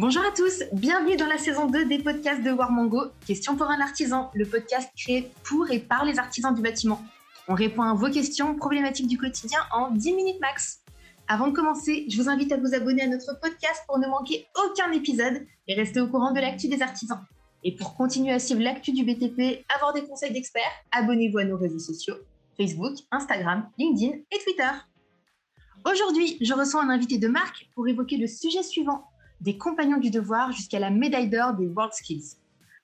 Bonjour à tous, bienvenue dans la saison 2 des podcasts de Warmango. Question pour un artisan, le podcast créé pour et par les artisans du bâtiment. On répond à vos questions problématiques du quotidien en 10 minutes max. Avant de commencer, je vous invite à vous abonner à notre podcast pour ne manquer aucun épisode et rester au courant de l'actu des artisans. Et pour continuer à suivre l'actu du BTP, avoir des conseils d'experts, abonnez-vous à nos réseaux sociaux Facebook, Instagram, LinkedIn et Twitter. Aujourd'hui, je reçois un invité de marque pour évoquer le sujet suivant des compagnons du devoir jusqu'à la médaille d'or des World Skills.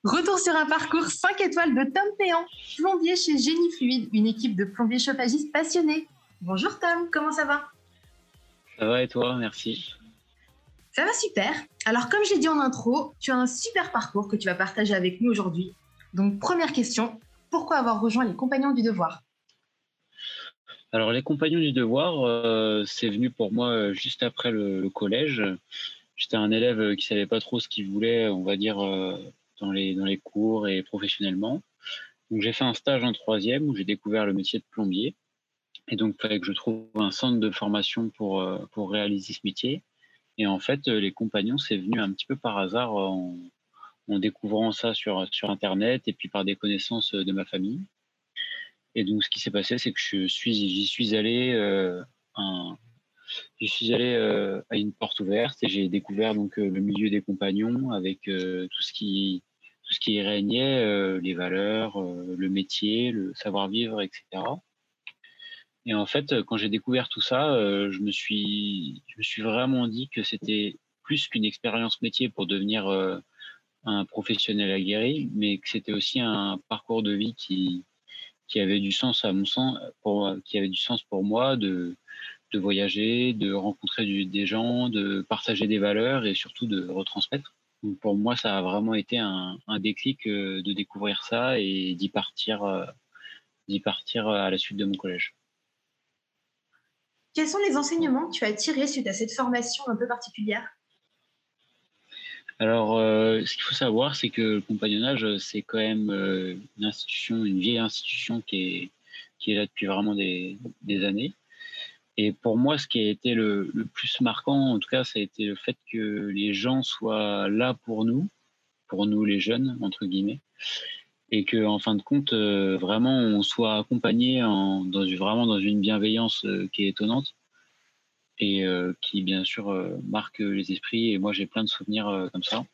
Retour sur un parcours 5 étoiles de Tom Péan, plombier chez Génie Fluide, une équipe de plombiers chauffagistes passionnés. Bonjour Tom, comment ça va? Ça va et toi, merci. Ça va super. Alors comme je l'ai dit en intro, tu as un super parcours que tu vas partager avec nous aujourd'hui. Donc première question, pourquoi avoir rejoint les compagnons du devoir? Alors les compagnons du devoir, euh, c'est venu pour moi euh, juste après le collège j'étais un élève euh, qui savait pas trop ce qu'il voulait, on va dire, euh, dans les, dans les cours et professionnellement. Donc j'ai fait un stage en troisième où j'ai découvert le métier de plombier. Et donc il fallait que je trouve un centre de formation pour, euh, pour réaliser ce métier. Et en fait, les compagnons, c'est venu un petit peu par hasard en, découvrant ça sur, sur Internet et puis par des connaissances de ma famille. Et donc ce qui s'est passé, c'est que je suis, j'y suis allé un, je suis allé euh, à une porte ouverte et j'ai découvert donc euh, le milieu des compagnons avec euh, tout ce qui tout ce qui régnait, les valeurs, le métier, le savoir-vivre, etc. Et en fait, quand j'ai découvert tout ça, je me suis je me suis vraiment dit que c'était plus qu'une expérience métier pour devenir un professionnel aguerri, mais que c'était aussi un parcours de vie qui qui avait du sens à mon sens pour qui avait du sens pour moi de de voyager, de rencontrer des gens, de partager des valeurs et surtout de retransmettre. pour moi, ça a vraiment été un, déclic euh, de découvrir ça et d'y partir, euh, d'y partir à la suite de mon collège. Quels sont les enseignements que tu as tirés suite à cette formation un peu particulière? Alors, euh, ce qu'il faut savoir, c'est que le compagnonnage, c'est quand même une institution, une vieille institution qui est, qui est là depuis vraiment des, des années. Et pour moi, ce qui a été le, plus marquant, en tout cas, ça a été le fait que les gens soient là pour nous, pour nous les jeunes, entre guillemets, et que en fin de compte, euh, vraiment, on soit accompagné dans, vraiment dans une bienveillance euh, qui est étonnante et euh, qui, bien sûr, marque les esprits. Et moi, j'ai plein de souvenirs comme ça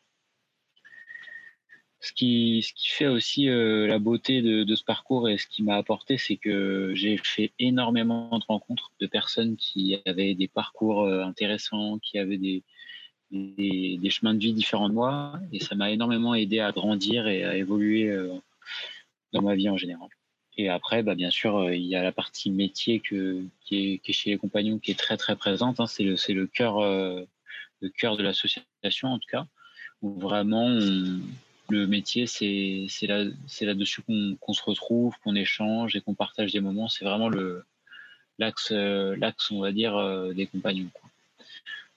ce qui, ce qui fait aussi euh, la beauté de, de, ce parcours et ce qui m'a apporté, c'est que j'ai fait énormément de rencontres de personnes qui avaient des parcours euh, intéressants, qui avaient des, des, chemins de vie différents de moi, et ça m'a énormément aidé à grandir et à évoluer euh, dans ma vie en général. Et après, bah, bien sûr, il y a la partie métier que, qui, est, qui est chez les compagnons qui est très très présente. Hein. C'est le, c'est le cœur, le cœur de l'association en tout cas, où vraiment on, le métier, c'est là, là-dessus qu'on se retrouve, qu'on échange et qu'on partage des moments. C'est vraiment l'axe, l'axe, on va dire, euh, des compagnons.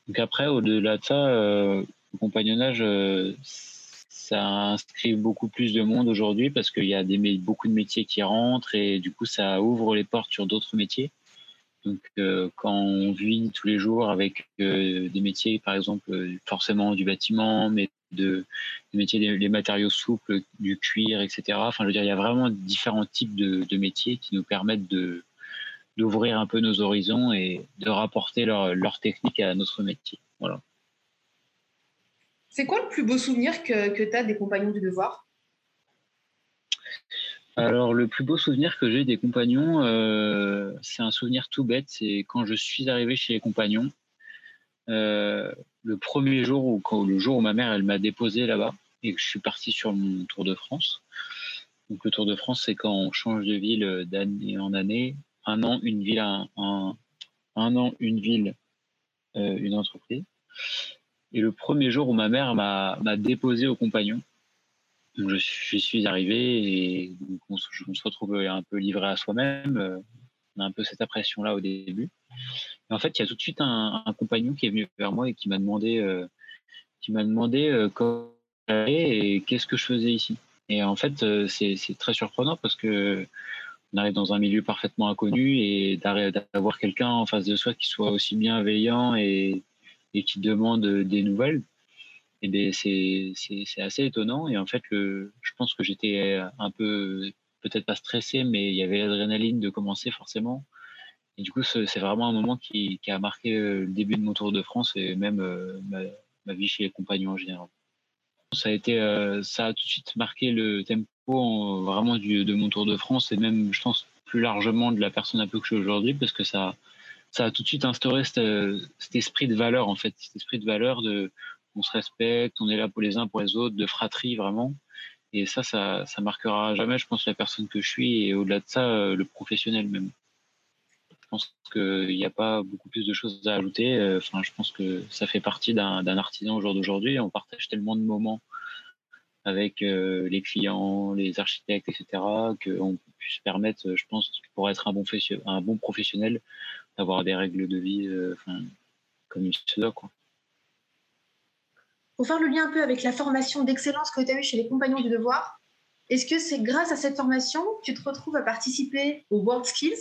Donc après, au-delà de ça, euh, le compagnonnage, euh, ça inscrit beaucoup plus de monde aujourd'hui parce qu'il y a beaucoup de métiers qui rentrent et du coup, ça ouvre les portes sur d'autres métiers. Donc, quand on vit tous les jours avec des métiers, par exemple, forcément du bâtiment, mais de, métiers, des, matériaux souples, du cuir, etc. Enfin, je veux dire, il y a vraiment différents types de, métiers qui nous permettent de d'ouvrir un peu nos horizons et de rapporter leur, leur technique à notre métier. Voilà. C'est quoi le plus beau souvenir que, que tu as des compagnons du devoir? Alors, le plus beau souvenir que j'ai des compagnons, euh, c'est un souvenir tout bête. C'est quand je suis arrivé chez les compagnons. Euh, le premier jour ou quand, le jour où ma mère elle m'a déposé là-bas et que je suis parti sur mon Tour de France. Donc le Tour de France, c'est quand on change de ville d'année en année, un an une ville, un, un, an une ville, euh, une entreprise. Et le premier jour où ma mère m'a déposé au compagnon, je, je, suis arrivé et on, se retrouve un peu livré à soi-même. On a un peu cette impression-là au début. Et en fait, il y a tout de suite un, compagnon qui est venu vers moi et qui m'a demandé, euh, qui m'a demandé euh, comment et qu'est-ce que je faisais ici. Et en fait, euh, c'est très surprenant parce que on arrive dans un milieu parfaitement inconnu et d'avoir quelqu'un en face de soi qui soit aussi bienveillant et, et qui demande des nouvelles. et c'est assez étonnant. Et en fait, je pense que j'étais un peu, peut-être pas stressé, mais il y avait l'adrénaline de commencer forcément. Et du coup, c'est vraiment un moment qui, a marqué le début de mon Tour de France et même ma, ma, vie chez les compagnons en général. Ça a été, ça a tout de suite marqué le tempo vraiment de mon Tour de France et même, je pense, plus largement de la personne un peu que je suis aujourd'hui parce que ça, a tout de suite instauré cet, esprit de valeur, en fait, cet esprit de valeur de on se respecte, on est là pour les uns pour les autres, de fratrie vraiment. Et ça, ça, ça marquera jamais, je pense, la personne que je suis et au-delà de ça, euh, le professionnel même. Je pense qu'il n'y a pas beaucoup plus de choses à ajouter. Euh, enfin, je pense que ça fait partie d'un artisan au jour d'aujourd'hui. On partage tellement de moments avec euh, les clients, les architectes, etc., qu'on puisse permettre, je pense, pour être un bon, professionnel, d'avoir des règles de vie comme il se doit. Quoi. Pour faire le lien un peu avec la formation d'excellence que tu as eue chez les Compagnons du Devoir, est-ce que c'est grâce à cette formation que tu te retrouves à participer aux World Skills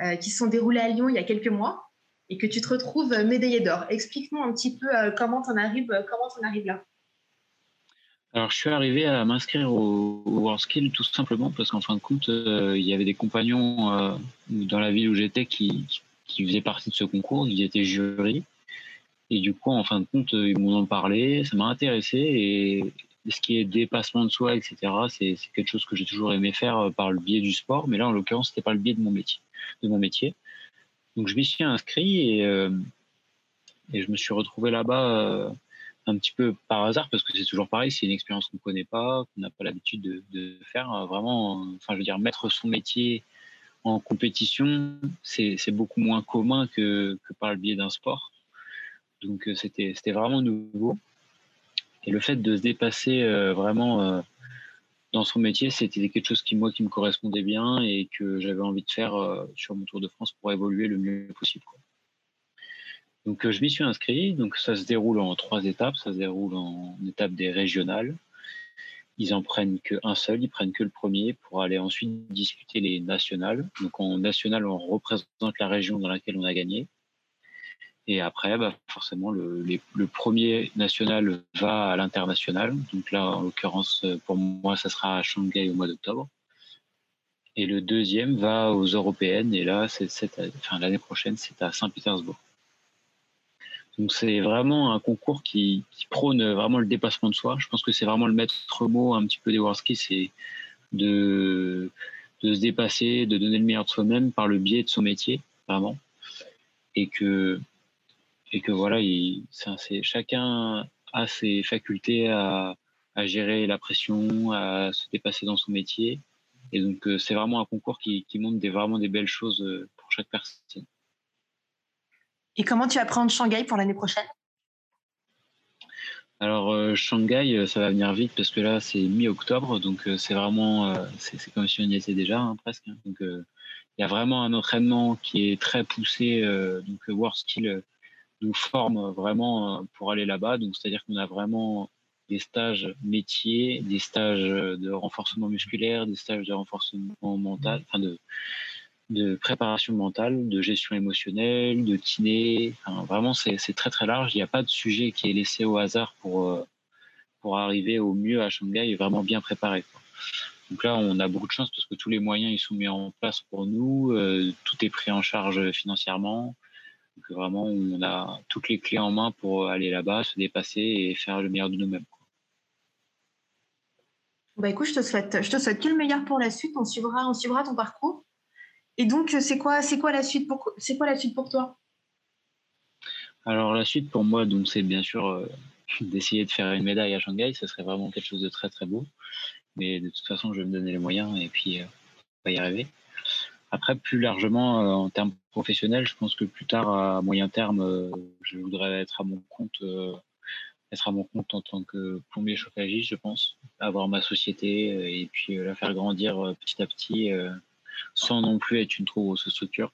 euh, qui se sont déroulés à Lyon il y a quelques mois et que tu te retrouves médaillé d'or? Explique-nous un petit peu euh, comment tu en arrives, là. Alors, je suis arrivé à m'inscrire au, World Skills tout simplement parce qu'en fin de compte, il y avait des compagnons dans la ville où j'étais qui, qui faisaient partie de ce concours, ils étaient jury. Et du coup, en fin de compte, ils m'ont en parlé, ça m'a intéressé. Et ce qui est dépassement de soi, etc., c'est quelque chose que j'ai toujours aimé faire euh, par le biais du sport. Mais là, en l'occurrence, c'était pas le biais de mon métier. De mon métier. Donc, je m'y suis inscrit et, euh, je me suis retrouvé là-bas euh, un petit peu par hasard parce que c'est toujours pareil, c'est une expérience qu'on ne connaît pas, qu'on n'a pas l'habitude de, faire. Vraiment, enfin, je veux dire, mettre son métier en compétition, c'est beaucoup moins commun que, par le biais d'un sport. Donc euh, c'était vraiment nouveau. Et le fait de se dépasser euh, vraiment euh, dans son métier, c'était quelque chose qui me correspondait bien et que j'avais envie de faire sur mon Tour de France pour évoluer le mieux possible. Donc je m'y suis inscrit. Donc ça se déroule en trois étapes. Ça se déroule en étape des régionales, ils en prennent qu'un seul, ils prennent que le premier pour aller ensuite discuter les nationales. Donc en national, on représente la région dans laquelle on a gagné. Et après, bah, forcément, le, premier national va à l'international. Donc là, en l'occurrence, pour moi, ça sera à Shanghai au mois d'octobre. Et le deuxième va aux européennes. Et là, c'est l'année prochaine, c'est à Saint-Pétersbourg. Donc c'est vraiment un concours qui, prône vraiment le dépassement de soi. Je pense que c'est vraiment le maître mot un petit peu des World c'est de, de se dépasser, de donner le meilleur de soi-même par le biais de son métier, vraiment. Et que, et que voilà, il, chacun a ses facultés à, à gérer la pression, à se dépasser dans son métier. Et donc euh, c'est vraiment un concours qui, qui montre des, vraiment des belles choses euh, pour chaque personne. Et comment tu appréhendes Shanghai pour l'année prochaine? Alors euh, Shanghai, ça va venir vite parce que là c'est mi-octobre, donc euh, c'est vraiment, c'est comme si on y était déjà hein, presque. Hein. donc il y a vraiment un entraînement qui est très poussé. donc World Skill nous forme vraiment pour aller là-bas. Donc c'est-à-dire qu'on a vraiment des stages métiers, des stages de renforcement musculaire, des stages de renforcement mental, enfin de de préparation mentale, de gestion émotionnelle, de kiné. vraiment, c'est très très large. Il n'y a pas de sujet qui est laissé au hasard pour, euh, pour arriver au mieux à Shanghai et vraiment bien préparé. Donc là, on a beaucoup de chance parce que tous les moyens ils sont mis en place pour nous. Euh, tout est pris en charge financièrement. Donc vraiment, on a toutes les clés en main pour aller là-bas, se dépasser et faire le meilleur de nous-mêmes. Bah écoute, je te souhaite, je te souhaite que le meilleur pour la suite. On suivra, on suivra ton parcours. Et donc, c'est quoi, c'est quoi la suite pour, c'est quoi la suite pour toi? Alors la suite pour moi, donc c'est bien sûr euh, d'essayer de faire une médaille à Shanghai. Ce serait vraiment quelque chose de très très beau. Mais de toute façon, je vais me donner les moyens et puis euh, on va y arriver. Après, plus largement, euh, en termes professionnels, je pense que plus tard, à moyen terme, je voudrais être à mon compte, être à mon compte en tant que plombier chauffagiste, je pense, avoir ma société et puis la faire grandir petit à petit sans non plus être une trop grosse structure.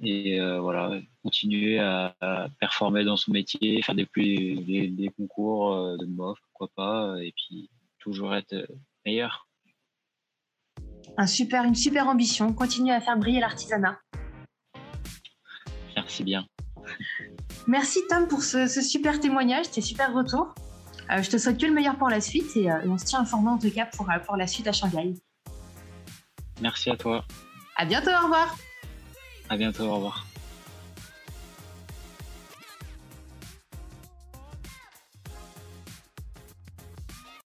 Et euh, voilà, continuer à, performer dans son métier, faire des, des, concours euh, de MOF, pourquoi pas, et puis toujours être euh, meilleur. Un super, une super ambition, continuer à faire briller l'artisanat. Merci bien. Merci Tom pour ce, super témoignage, tes super retours. je te souhaite que le meilleur pour la suite et, on se tient informé en tout cas pour, pour la suite à Shanghai. Merci à toi. À bientôt, au revoir. À bientôt, au revoir.